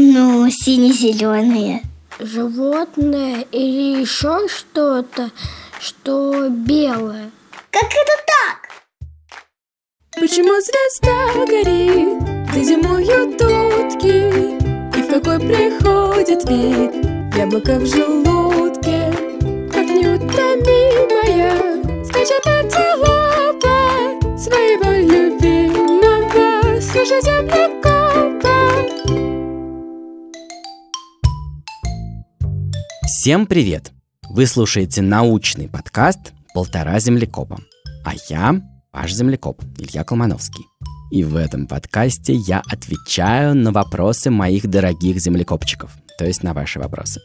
Ну, сине-зеленые. Животное или еще что-то, что белое. Как это так? Почему звезда горит, где зимуют утки И в какой приходит вид яблоко в желудке Всем привет! Вы слушаете научный подкаст «Полтора землекопа». А я ваш землекоп Илья Колмановский. И в этом подкасте я отвечаю на вопросы моих дорогих землекопчиков, то есть на ваши вопросы.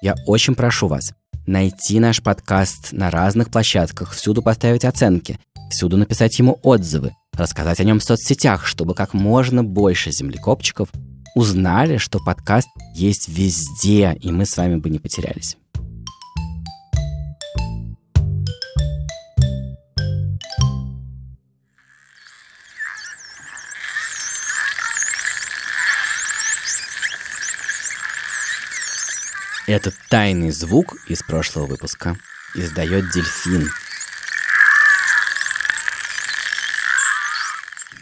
Я очень прошу вас найти наш подкаст на разных площадках, всюду поставить оценки, всюду написать ему отзывы, рассказать о нем в соцсетях, чтобы как можно больше землекопчиков узнали, что подкаст есть везде, и мы с вами бы не потерялись. Этот тайный звук из прошлого выпуска издает дельфин.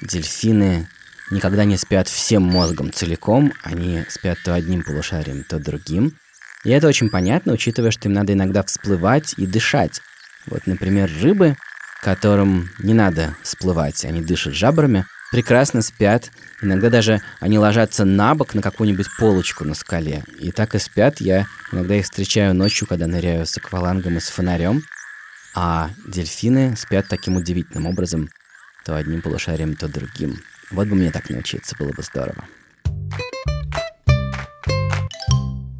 Дельфины никогда не спят всем мозгом целиком, они спят то одним полушарием, то другим. И это очень понятно, учитывая, что им надо иногда всплывать и дышать. Вот, например, рыбы, которым не надо всплывать, они дышат жабрами, прекрасно спят. Иногда даже они ложатся на бок на какую-нибудь полочку на скале. И так и спят. Я иногда их встречаю ночью, когда ныряю с аквалангом и с фонарем. А дельфины спят таким удивительным образом. То одним полушарием, то другим. Вот бы мне так научиться, было бы здорово.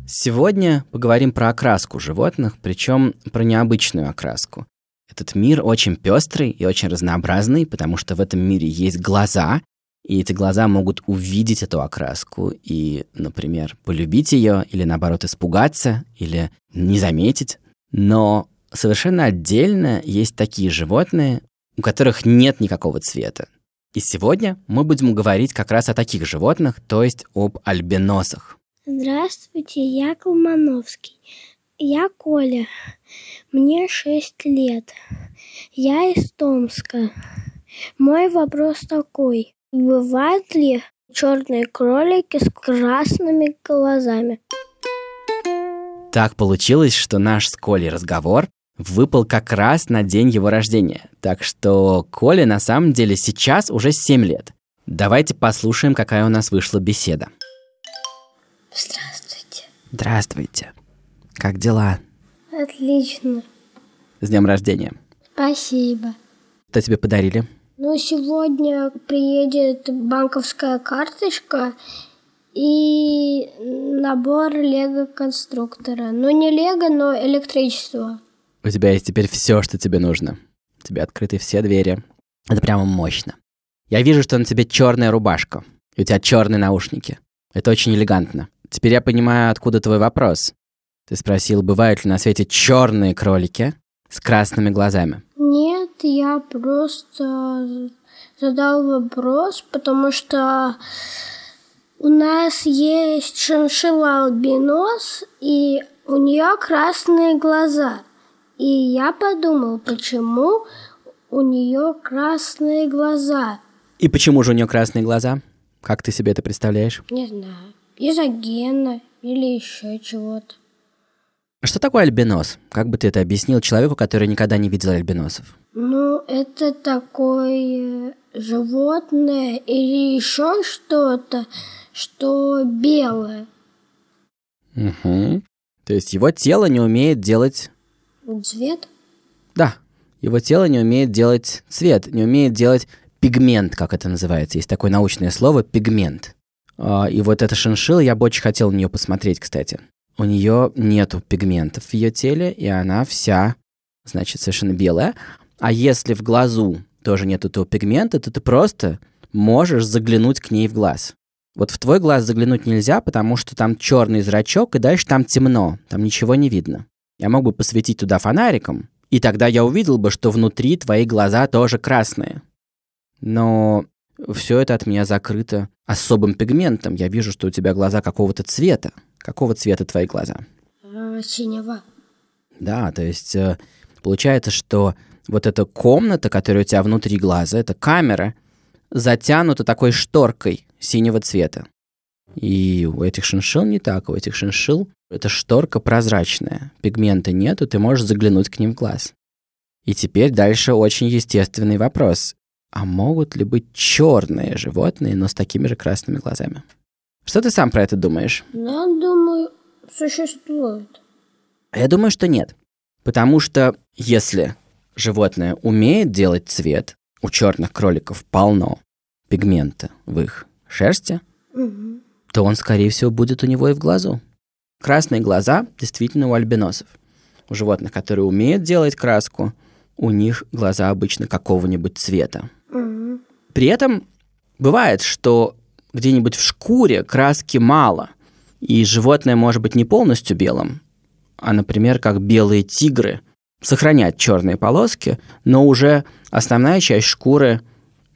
Сегодня поговорим про окраску животных, причем про необычную окраску. Этот мир очень пестрый и очень разнообразный, потому что в этом мире есть глаза, и эти глаза могут увидеть эту окраску и, например, полюбить ее, или наоборот испугаться, или не заметить. Но совершенно отдельно есть такие животные, у которых нет никакого цвета. И сегодня мы будем говорить как раз о таких животных, то есть об альбиносах. Здравствуйте, я Колмановский. Я Коля. Мне шесть лет. Я из Томска. Мой вопрос такой. Бывают ли черные кролики с красными глазами? Так получилось, что наш с Колей разговор выпал как раз на день его рождения. Так что Коле на самом деле сейчас уже 7 лет. Давайте послушаем, какая у нас вышла беседа. Здравствуйте. Здравствуйте. Как дела? Отлично. С днем рождения. Спасибо. Что тебе подарили? Ну, сегодня приедет банковская карточка и набор лего-конструктора. Ну, не лего, но электричество. У тебя есть теперь все, что тебе нужно. У тебя открыты все двери. Это прямо мощно. Я вижу, что на тебе черная рубашка. И у тебя черные наушники. Это очень элегантно. Теперь я понимаю, откуда твой вопрос. Ты спросил, бывают ли на свете черные кролики с красными глазами. Нет, я просто задал вопрос, потому что у нас есть шиншилла албинос, и у нее красные глаза. И я подумал, почему у нее красные глаза. И почему же у нее красные глаза? Как ты себе это представляешь? Не знаю, из-за гена или еще чего-то. Что такое альбинос? Как бы ты это объяснил человеку, который никогда не видел альбиносов? Ну, это такое животное или еще что-то, что белое. Угу. То есть его тело не умеет делать... Цвет? Да, его тело не умеет делать цвет, не умеет делать пигмент, как это называется. Есть такое научное слово пигмент. А, И вот эта шиншилла, я бы очень хотел на нее посмотреть, кстати. У нее нету пигментов в ее теле, и она вся, значит, совершенно белая. А если в глазу тоже нету этого пигмента, то ты просто можешь заглянуть к ней в глаз. Вот в твой глаз заглянуть нельзя, потому что там черный зрачок, и дальше там темно, там ничего не видно. Я мог бы посветить туда фонариком, и тогда я увидел бы, что внутри твои глаза тоже красные. Но все это от меня закрыто особым пигментом. Я вижу, что у тебя глаза какого-то цвета. Какого цвета твои глаза? А, синего. Да, то есть э, получается, что вот эта комната, которая у тебя внутри глаза, это камера, затянута такой шторкой синего цвета. И у этих шиншил не так, у этих шиншил эта шторка прозрачная, пигмента нету, ты можешь заглянуть к ним в глаз. И теперь дальше очень естественный вопрос. А могут ли быть черные животные, но с такими же красными глазами? Что ты сам про это думаешь? Я думаю, существует. Я думаю, что нет. Потому что если животное умеет делать цвет, у черных кроликов полно пигмента в их шерсти, Мгм. то он, скорее всего, будет у него и в глазу. Красные глаза действительно у альбиносов. У животных, которые умеют делать краску, у них глаза обычно какого-нибудь цвета. Мгм. При этом бывает, что где-нибудь в шкуре краски мало, и животное может быть не полностью белым, а, например, как белые тигры, сохранять черные полоски, но уже основная часть шкуры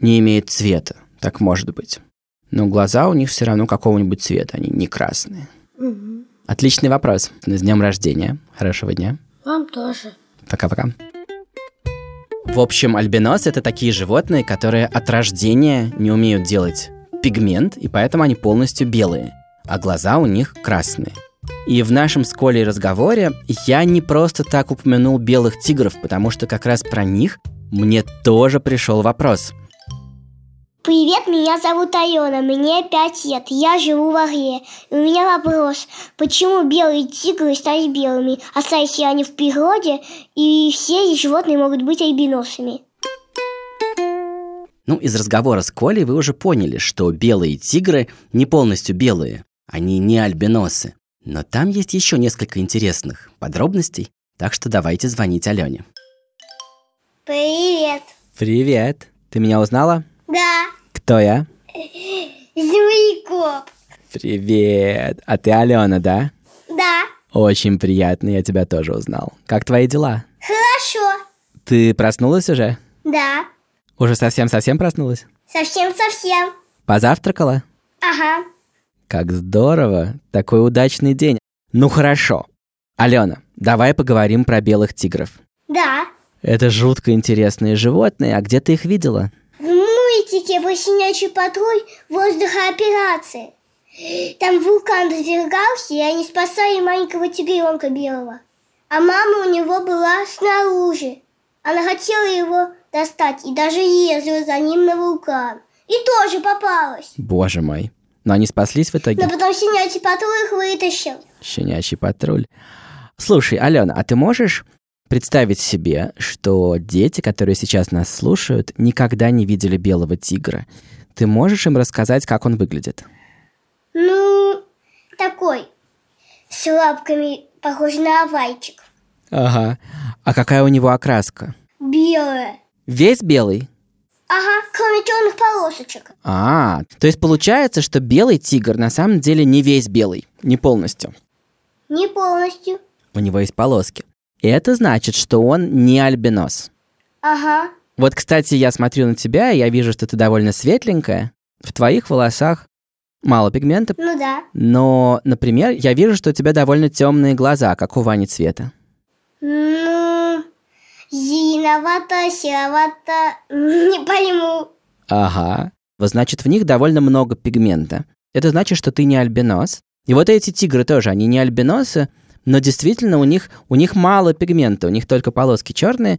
не имеет цвета. Так может быть. Но глаза у них все равно какого-нибудь цвета, они не красные. Мгм. Отличный вопрос. С днем рождения. Хорошего дня. Вам тоже. Пока-пока. В общем, альбинос это такие животные, которые от рождения не умеют делать пигмент, и поэтому они полностью белые, а глаза у них красные. И в нашем с Колей разговоре я не просто так упомянул белых тигров, потому что как раз про них мне тоже пришел вопрос. Привет, меня зовут Алена, мне 5 лет, я живу в Орле. И у меня вопрос, почему белые тигры стали белыми, остались ли они в природе, и все животные могут быть альбиносами? Ну, из разговора с Колей вы уже поняли, что белые тигры не полностью белые, они не альбиносы. Но там есть еще несколько интересных подробностей, так что давайте звонить Алене. Привет. Привет. Ты меня узнала? Да, Кто я? землекоп. Привет. А ты Алена, да? Да, Очень приятно, я тебя тоже узнал. Как твои дела? хорошо. Ты проснулась уже? Да, Уже совсем-совсем проснулась? совсем-совсем. Позавтракала? Ага. Как здорово. Такой удачный день. Ну хорошо. Алена, давай поговорим про белых тигров. Да, Это жутко интересные животные, а где ты их видела? Мультике про щенячий патруль воздухооперации. Там вулкан развергался, и они спасали маленького тигренка белого. А мама у него была снаружи. Она хотела его достать и даже ездила за ним на вулкан. И тоже попалась. Боже мой. Но они спаслись в итоге? Но потом щенячий патруль их вытащил. Щенячий патруль. Слушай, Алена, а ты можешь представить себе, что дети, которые сейчас нас слушают, никогда не видели белого тигра? Ты можешь им рассказать, как он выглядит? Ну, такой, с лапками, похож на овальчик. Ага. А какая у него окраска? Белая. Весь белый? Ага, кроме черных полосочек. А, то есть получается, что белый тигр на самом деле не весь белый, не полностью. Не полностью. У него есть полоски. Это значит, что он не альбинос. Ага. Вот, кстати, я смотрю на тебя, и я вижу, что ты довольно светленькая. В твоих волосах мало пигмента. Ну да. Но, например, я вижу, что у тебя довольно темные глаза. Какого они цвета? Ну, зеленовато, серовато, не пойму. Ага. Вот значит, в них довольно много пигмента. Это значит, что ты не альбинос. И вот эти тигры тоже, они не альбиносы, но действительно у них, у них мало пигмента, у них только полоски черные,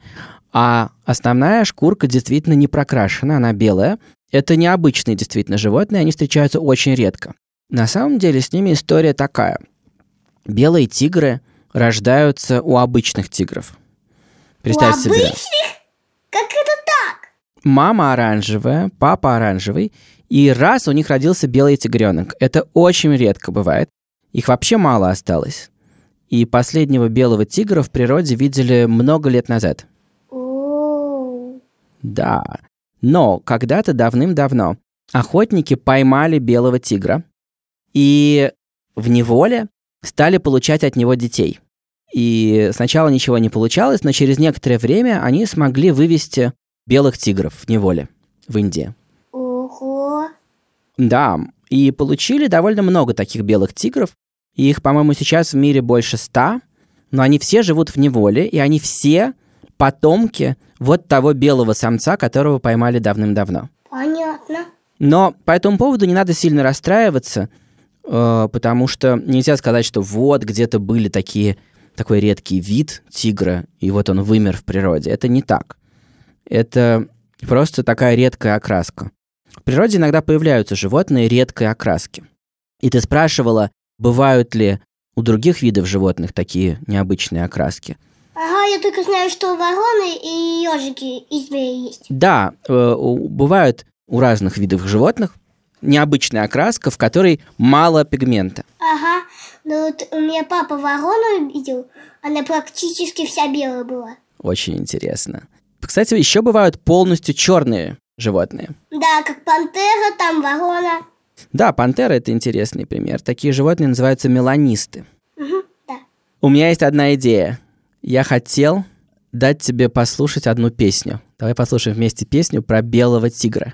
а основная шкурка действительно не прокрашена, она белая. Это необычные действительно животные, они встречаются очень редко. На самом деле с ними история такая. Белые тигры рождаются у обычных тигров. Представь У себе. обычных? Как это так? Мама оранжевая, папа оранжевый, и раз у них родился белый тигренок. Это очень редко бывает. Их вообще мало осталось. И последнего белого тигра в природе видели много лет назад. О, Да. Но когда-то давным-давно охотники поймали белого тигра и в неволе стали получать от него детей. И сначала ничего не получалось, но через некоторое время они смогли вывести белых тигров в неволе в Индии. Да, и получили довольно много таких белых тигров. И их, по-моему, сейчас в мире больше ста. Но они все живут в неволе, и они все потомки вот того белого самца, которого поймали давным-давно. Понятно. Но по этому поводу не надо сильно расстраиваться, э, потому что нельзя сказать, что вот где-то были такие, такой редкий вид тигра, и вот он вымер в природе. Это не так. Это просто такая редкая окраска. В природе иногда появляются животные редкой окраски. И ты спрашивала, бывают ли у других видов животных такие необычные окраски. Ага, я только знаю, что вороны и ежики из змеи есть. Да, э, бывают у разных видов животных необычная окраска, в которой мало пигмента. Ага, ну вот у меня папа ворону видел, она практически вся белая была. Очень интересно. Кстати, еще бывают полностью черные животные. Да, как пантера, там ворона. Да, пантера это интересный пример. Такие животные называются меланисты. Да. У меня есть одна идея. Я хотел дать тебе послушать одну песню. Давай послушаем вместе песню про белого тигра.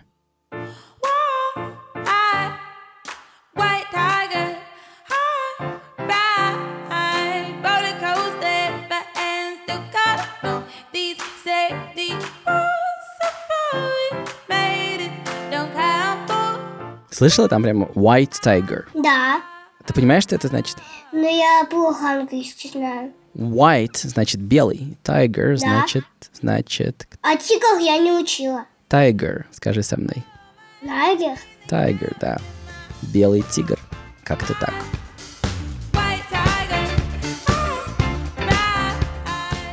Слышала там прямо White Tiger? Да, Ты понимаешь, что это значит? но я плохо английский знаю. White значит белый. Tiger значит, значит, А тигр я не учила. tiger. Скажи со мной. Найгер? Tiger, да. Белый тигр. Как-то так. Tiger.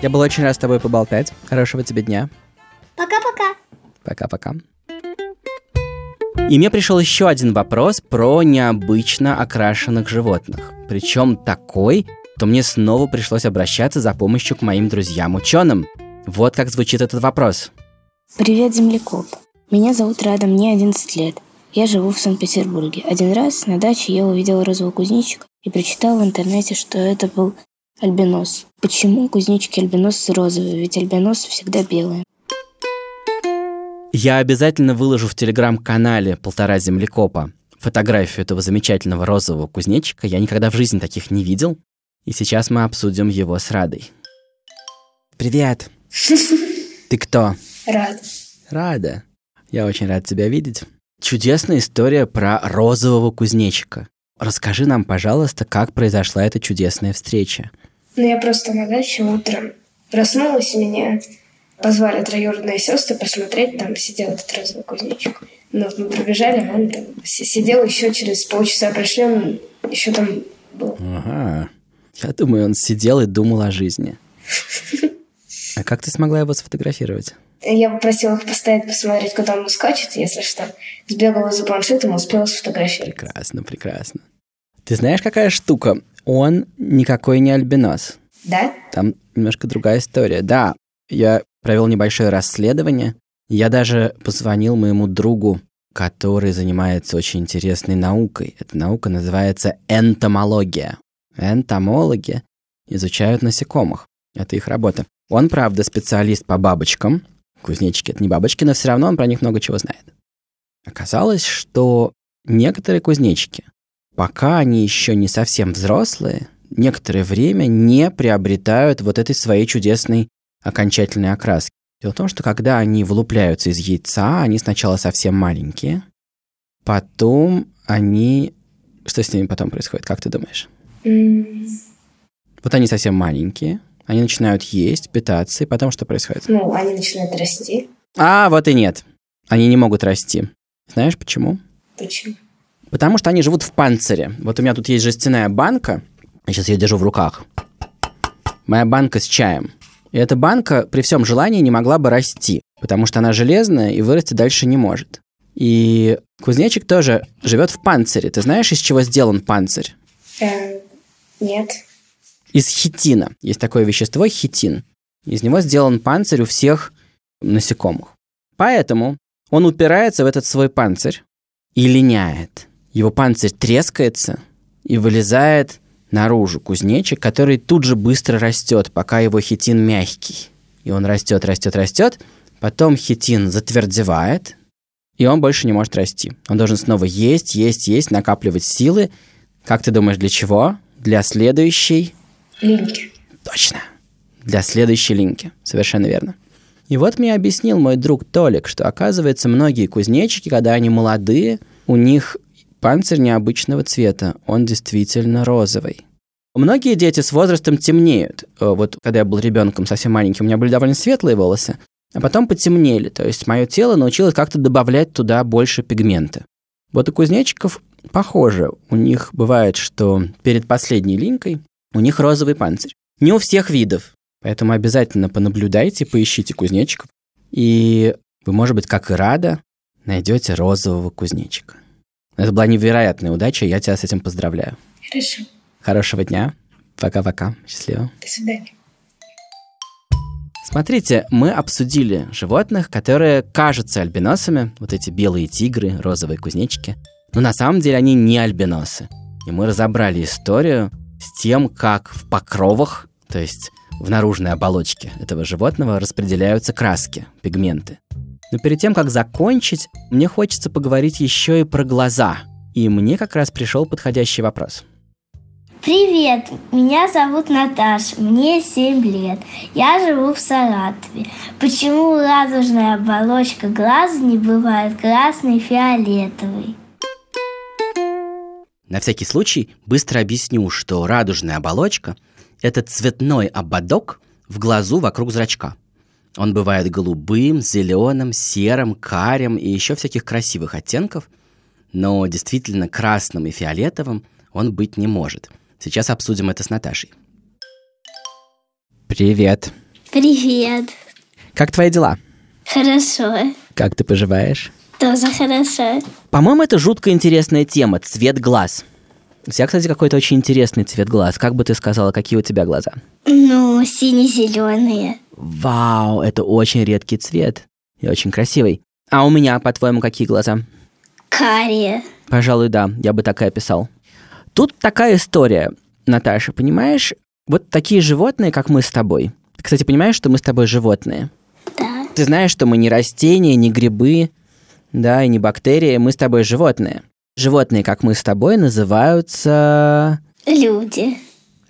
Я был очень рад с тобой поболтать. Хорошего тебе дня. Пока-пока. Пока-пока. И мне пришел еще один вопрос про необычно окрашенных животных. Причем такой, что мне снова пришлось обращаться за помощью к моим друзьям-ученым. Вот как звучит этот вопрос. Привет, землекоп. Меня зовут Рада, мне 11 лет. Я живу в Санкт-Петербурге. Один раз на даче я увидела розового кузнечика и прочитала в интернете, что это был альбинос. Почему кузнечики альбиносы розовые? Ведь альбиносы всегда белые. Я обязательно выложу в телеграм-канале «Полтора землекопа» фотографию этого замечательного розового кузнечика. Я никогда в жизни таких не видел. И сейчас мы обсудим его с Радой. Привет. Ты кто? Рад. Рада. Я очень рад тебя видеть. Чудесная история про розового кузнечика. Расскажи нам, пожалуйста, как произошла эта чудесная встреча. Ну, я просто на даче утром проснулась, меня позвали троюродные сестры посмотреть, там сидел этот розовый кузнечик. Ну, вот мы пробежали, а он там си- сидел еще через полчаса пришли, он еще там был. Ага. Я думаю, он сидел и думал о жизни. А как ты смогла его сфотографировать? Я попросила их поставить, посмотреть, куда он скачет, если что. Сбегала за планшетом, успела сфотографировать. Прекрасно, прекрасно. Ты знаешь, какая штука? Он никакой не альбинос. Да? Там немножко другая история. Да, я провел небольшое расследование. Я даже позвонил моему другу, который занимается очень интересной наукой. Эта наука называется энтомология. Энтомологи изучают насекомых. Это их работа. Он, правда, специалист по бабочкам. Кузнечики — это не бабочки, но все равно он про них много чего знает. Оказалось, что некоторые кузнечики, пока они еще не совсем взрослые, некоторое время не приобретают вот этой своей чудесной окончательной окраски. Дело в том, что когда они вылупляются из яйца, они сначала совсем маленькие, потом они... Что с ними потом происходит, как ты думаешь? М, Вот они совсем маленькие, они начинают есть, питаться, и потом что происходит? Ну, они начинают расти. А, вот и нет. Они не могут расти. Знаешь почему? Почему? Потому что они живут в панцире. Вот у меня тут есть жестяная банка. Я сейчас ее держу в руках. Моя банка с чаем. И эта банка при всем желании не могла бы расти, потому что она железная и вырасти дальше не может. И кузнечик тоже живет в панцире. Ты знаешь, из чего сделан панцирь? Э, нет. Из хитина. Есть такое вещество хитин. Из него сделан панцирь у всех насекомых. Поэтому он упирается в этот свой панцирь и линяет. Его панцирь трескается и вылезает наружу кузнечик, который тут же быстро растет, пока его хитин мягкий. И он растет, растет, растет. Потом хитин затвердевает, и он больше не может расти. Он должен снова есть, есть, есть, накапливать силы. Как ты думаешь, для чего? Для следующей... Линки. Точно. Для следующей линки. Совершенно верно. И вот мне объяснил мой друг Толик, что оказывается многие кузнечики, когда они молодые, у них панцирь необычного цвета. Он действительно розовый. Многие дети с возрастом темнеют. Э, Вот когда я был ребенком совсем маленьким, у меня были довольно светлые волосы, а потом потемнели. То есть мое тело научилось как-то добавлять туда больше пигмента. Вот у кузнечиков похоже. У них бывает, что перед последней линкой у них розовый панцирь. Не у всех видов. Поэтому обязательно понаблюдайте, поищите кузнечиков. И вы, может быть, как и рада, найдете розового кузнечика. Это была невероятная удача, я тебя с этим поздравляю. Хорошо. Хорошего дня. Пока-пока. Счастливо. До свидания. Смотрите, мы обсудили животных, которые кажутся альбиносами, вот эти белые тигры, розовые кузнечики, но на самом деле они не альбиносы. И мы разобрали историю с тем, как в покровах, то есть в наружной оболочке этого животного распределяются краски, пигменты. Но перед тем, как закончить, мне хочется поговорить еще и про глаза. И мне как раз пришел подходящий вопрос. Привет, меня зовут Наташа, мне 7 лет. Я живу в Саратове. Почему радужная оболочка глаза не бывает красной и фиолетовой? На всякий случай быстро объясню, что радужная оболочка – это цветной ободок в глазу вокруг зрачка. Он бывает голубым, зеленым, серым, карим и еще всяких красивых оттенков, но действительно красным и фиолетовым он быть не может. Сейчас обсудим это с Наташей. Привет. Привет. Как твои дела? Хорошо. Как ты поживаешь? Тоже хорошо. По-моему, это жутко интересная тема – цвет глаз. У тебя, кстати, какой-то очень интересный цвет глаз. Как бы ты сказала, какие у тебя глаза? Ну, сине-зеленые. Вау, это очень редкий цвет и очень красивый. А у меня, по-твоему, какие глаза? Карие. Пожалуй, да, я бы так и описал. Тут такая история, Наташа, понимаешь? Вот такие животные, как мы с тобой. Ты, кстати, понимаешь, что мы с тобой животные? Да. Ты знаешь, что мы не растения, не грибы, да, и не бактерии, мы с тобой животные. Животные, как мы с тобой, называются Люди.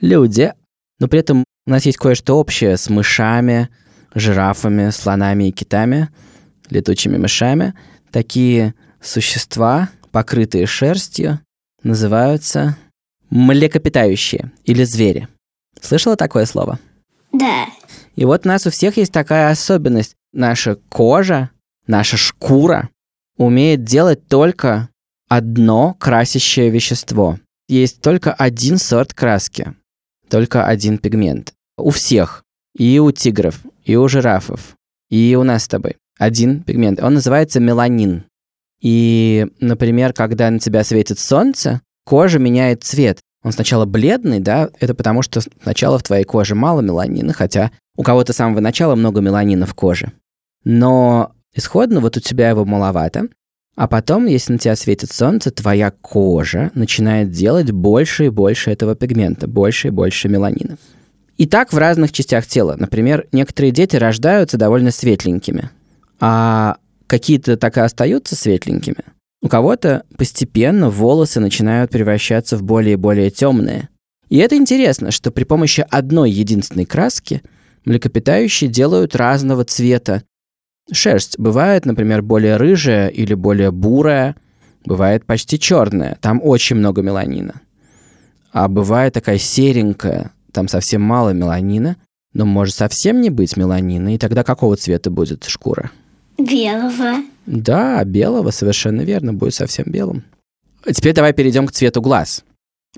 люди, но при этом у нас есть кое-что общее с мышами, жирафами, слонами и китами, летучими мышами. Такие существа, покрытые шерстью, называются млекопитающие или звери. Слышала такое слово? Да. И вот у нас у всех есть такая особенность. Наша кожа, наша шкура умеет делать только одно красящее вещество. Есть только один сорт краски, только один пигмент. У всех. И у тигров, и у жирафов, и у нас с тобой. Один пигмент. Он называется меланин. И, например, когда на тебя светит солнце, кожа меняет цвет. Он сначала бледный, да, это потому что сначала в твоей коже мало меланина, хотя у кого-то с самого начала много меланина в коже. Но исходно вот у тебя его маловато, а потом, если на тебя светит солнце, твоя кожа начинает делать больше и больше этого пигмента, больше и больше меланина. И так в разных частях тела. Например, некоторые дети рождаются довольно светленькими, а какие-то так и остаются светленькими. У кого-то постепенно волосы начинают превращаться в более и более темные. И это интересно, что при помощи одной единственной краски млекопитающие делают разного цвета шерсть. Бывает, например, более рыжая или более бурая, бывает почти черная. Там очень много меланина. А бывает такая серенькая, там совсем мало меланина, но может совсем не быть меланина, и тогда какого цвета будет шкура? Белого. Да, белого, совершенно верно, будет совсем белым. А Теперь давай перейдем к цвету глаз.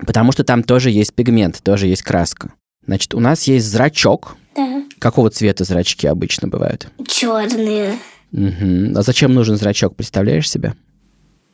Потому что там тоже есть пигмент, тоже есть краска. Значит, у нас есть зрачок. Какого цвета зрачки обычно бывают? Черные. Мгм. А зачем нужен зрачок, представляешь себе?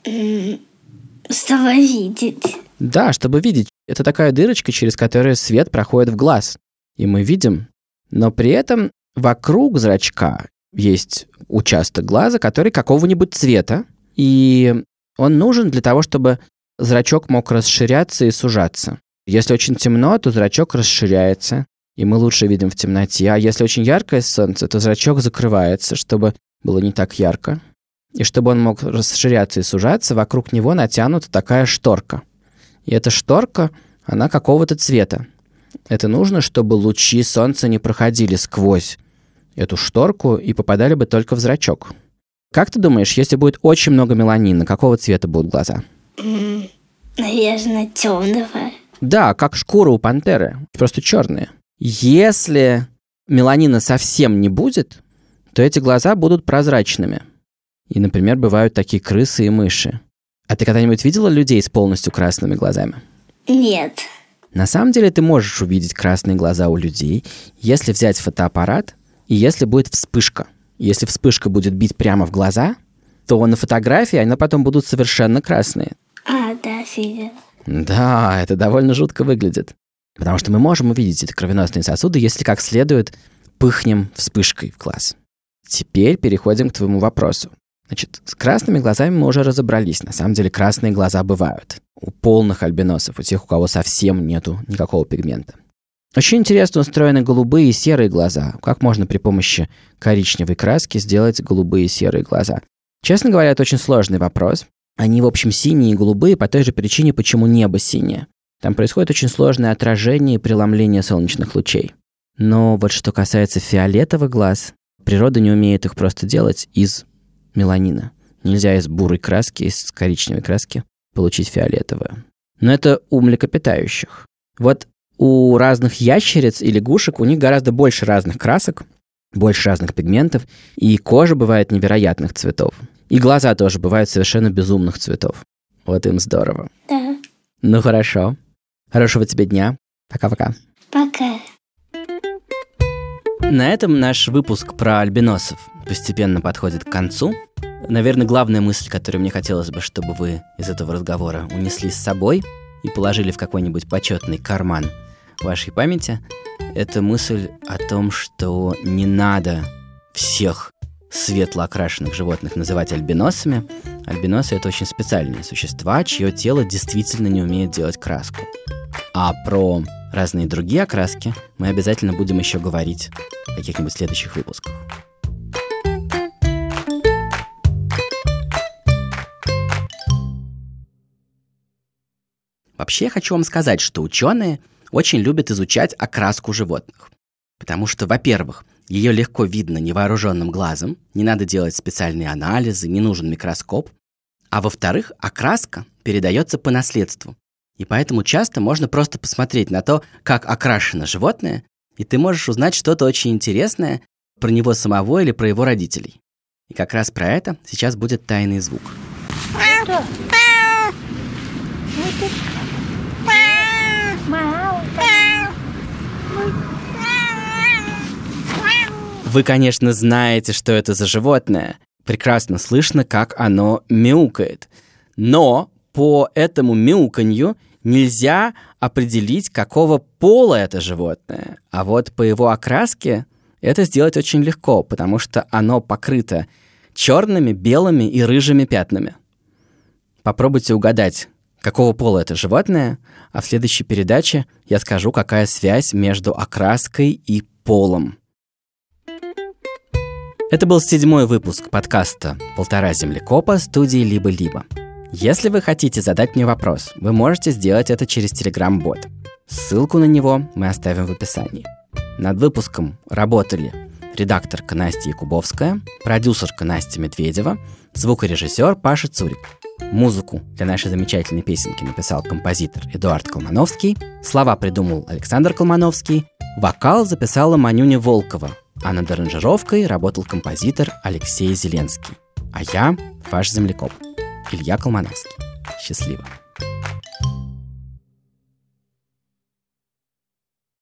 Чтобы видеть. Да, чтобы видеть. Это такая дырочка, через которую свет проходит в глаз. И мы видим. Но при этом вокруг зрачка есть участок глаза, который какого-нибудь цвета. И он нужен для того, чтобы зрачок мог расширяться и сужаться. Если очень темно, то зрачок расширяется, и мы лучше видим в темноте. А если очень яркое солнце, то зрачок закрывается, чтобы было не так ярко. И чтобы он мог расширяться и сужаться, вокруг него натянута такая шторка. И эта шторка, она какого-то цвета. Это нужно, чтобы лучи солнца не проходили сквозь эту шторку и попадали бы только в зрачок. Как ты думаешь, если будет очень много меланина, какого цвета будут глаза? Наверное, темного. Да, как шкура у пантеры, просто черные. Если меланина совсем не будет, то эти глаза будут прозрачными. И, например, бывают такие крысы и мыши. А ты когда-нибудь видела людей с полностью красными глазами? Нет. На самом деле ты можешь увидеть красные глаза у людей, если взять фотоаппарат и если будет вспышка. Если вспышка будет бить прямо в глаза, то на фотографии они потом будут совершенно красные. А, да, видела. Да, это довольно жутко выглядит. Потому что мы можем увидеть эти кровеносные сосуды, если как следует пыхнем вспышкой в глаз. Теперь переходим к твоему вопросу. Значит, с красными глазами мы уже разобрались. На самом деле красные глаза бывают. У полных альбиносов, у тех, у кого совсем нету никакого пигмента. Очень интересно устроены голубые и серые глаза. Как можно при помощи коричневой краски сделать голубые и серые глаза? Честно говоря, это очень сложный вопрос. Они, в общем, синие и голубые по той же причине, почему небо синее. Там происходит очень сложное отражение и преломление солнечных лучей. Но вот что касается фиолетовых глаз, природа не умеет их просто делать из меланина. Нельзя из бурой краски, из коричневой краски получить фиолетовое. Но это у млекопитающих. Вот у разных ящериц и лягушек у них гораздо больше разных красок, больше разных пигментов, и кожа бывает невероятных цветов. И глаза тоже бывают совершенно безумных цветов. Вот им здорово. Да. Ну хорошо. Хорошего тебе дня. Пока-пока. Пока. На этом наш выпуск про альбиносов постепенно подходит к концу. Наверное, главная мысль, которую мне хотелось бы, чтобы вы из этого разговора унесли с собой и положили в какой-нибудь почетный карман вашей памяти, это мысль о том, что не надо всех светло окрашенных животных называть альбиносами. Альбиносы — это очень специальные существа, чье тело действительно не умеет делать краску. А про разные другие окраски мы обязательно будем еще говорить в каких-нибудь следующих выпусках. Вообще я хочу вам сказать, что ученые очень любят изучать окраску животных. Потому что, во-первых, ее легко видно невооруженным глазом, не надо делать специальные анализы, не нужен микроскоп. А во-вторых, окраска передается по наследству. И поэтому часто можно просто посмотреть на то, как окрашено животное, и ты можешь узнать что-то очень интересное про него самого или про его родителей. И как раз про это сейчас будет тайный звук. Вы, конечно, знаете, что это за животное. Прекрасно слышно, как оно мяукает. Но по этому мяуканью нельзя определить, какого пола это животное. А вот по его окраске это сделать очень легко, потому что оно покрыто черными, белыми и рыжими пятнами. Попробуйте угадать, какого пола это животное, а в следующей передаче я скажу, какая связь между окраской и полом. Это был седьмой выпуск подкаста «Полтора землекопа» студии «Либо-либо». Если вы хотите задать мне вопрос, вы можете сделать это через Telegram-бот. Ссылку на него мы оставим в описании. Над выпуском работали редакторка Настя Якубовская, продюсерка Настя Медведева, звукорежиссер Паша Цурик. Музыку для нашей замечательной песенки написал композитор Эдуард Колмановский, слова придумал Александр Колмановский, вокал записала Манюня Волкова, а над аранжировкой работал композитор Алексей Зеленский. А я ваш землекоп Илья Колмановский. Счастливо.